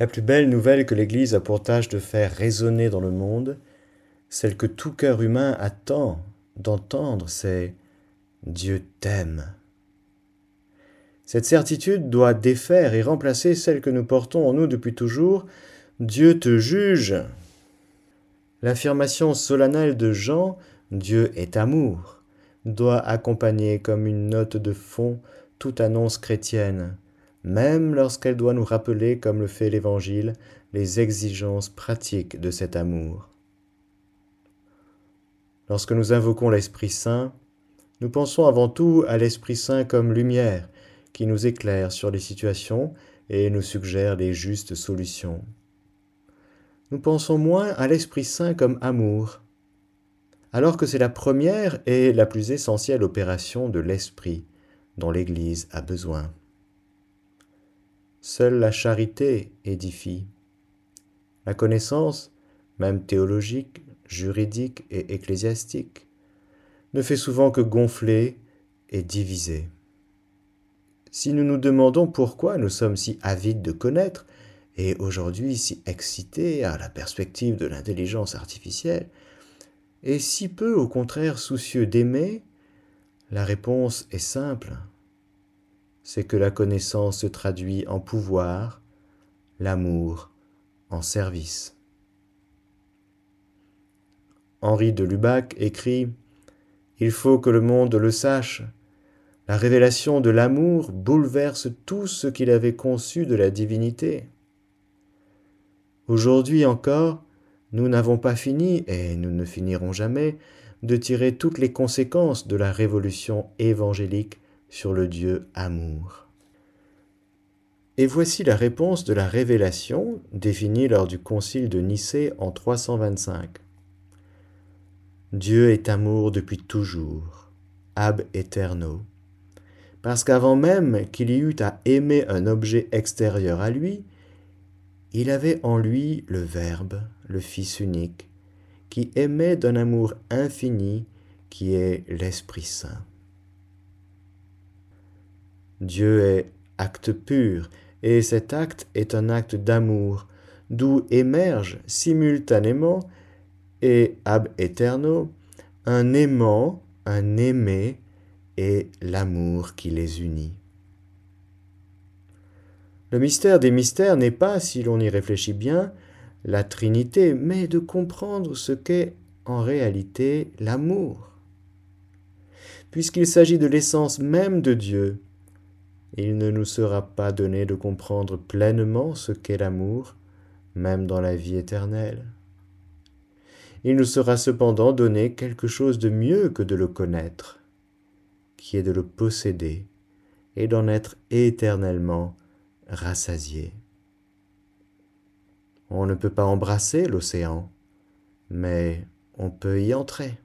La plus belle nouvelle que l'Église a pour tâche de faire résonner dans le monde, celle que tout cœur humain attend d'entendre, c'est Dieu t'aime. Cette certitude doit défaire et remplacer celle que nous portons en nous depuis toujours, Dieu te juge. L'affirmation solennelle de Jean, Dieu est amour, doit accompagner comme une note de fond toute annonce chrétienne même lorsqu'elle doit nous rappeler, comme le fait l'Évangile, les exigences pratiques de cet amour. Lorsque nous invoquons l'Esprit Saint, nous pensons avant tout à l'Esprit Saint comme lumière qui nous éclaire sur les situations et nous suggère les justes solutions. Nous pensons moins à l'Esprit Saint comme amour, alors que c'est la première et la plus essentielle opération de l'Esprit dont l'Église a besoin. Seule la charité édifie. La connaissance, même théologique, juridique et ecclésiastique, ne fait souvent que gonfler et diviser. Si nous nous demandons pourquoi nous sommes si avides de connaître et aujourd'hui si excités à la perspective de l'intelligence artificielle, et si peu au contraire soucieux d'aimer, la réponse est simple c'est que la connaissance se traduit en pouvoir, l'amour en service. Henri de Lubac écrit Il faut que le monde le sache. La révélation de l'amour bouleverse tout ce qu'il avait conçu de la divinité. Aujourd'hui encore, nous n'avons pas fini, et nous ne finirons jamais, de tirer toutes les conséquences de la révolution évangélique sur le Dieu amour. Et voici la réponse de la révélation définie lors du concile de Nicée en 325. Dieu est amour depuis toujours, ab eterno, parce qu'avant même qu'il y eût à aimer un objet extérieur à lui, il avait en lui le Verbe, le Fils unique, qui aimait d'un amour infini qui est l'Esprit Saint. Dieu est acte pur, et cet acte est un acte d'amour, d'où émerge simultanément et ab eterno un aimant, un aimé et l'amour qui les unit. Le mystère des mystères n'est pas, si l'on y réfléchit bien, la Trinité, mais de comprendre ce qu'est en réalité l'amour. Puisqu'il s'agit de l'essence même de Dieu, il ne nous sera pas donné de comprendre pleinement ce qu'est l'amour, même dans la vie éternelle. Il nous sera cependant donné quelque chose de mieux que de le connaître, qui est de le posséder et d'en être éternellement rassasié. On ne peut pas embrasser l'océan, mais on peut y entrer.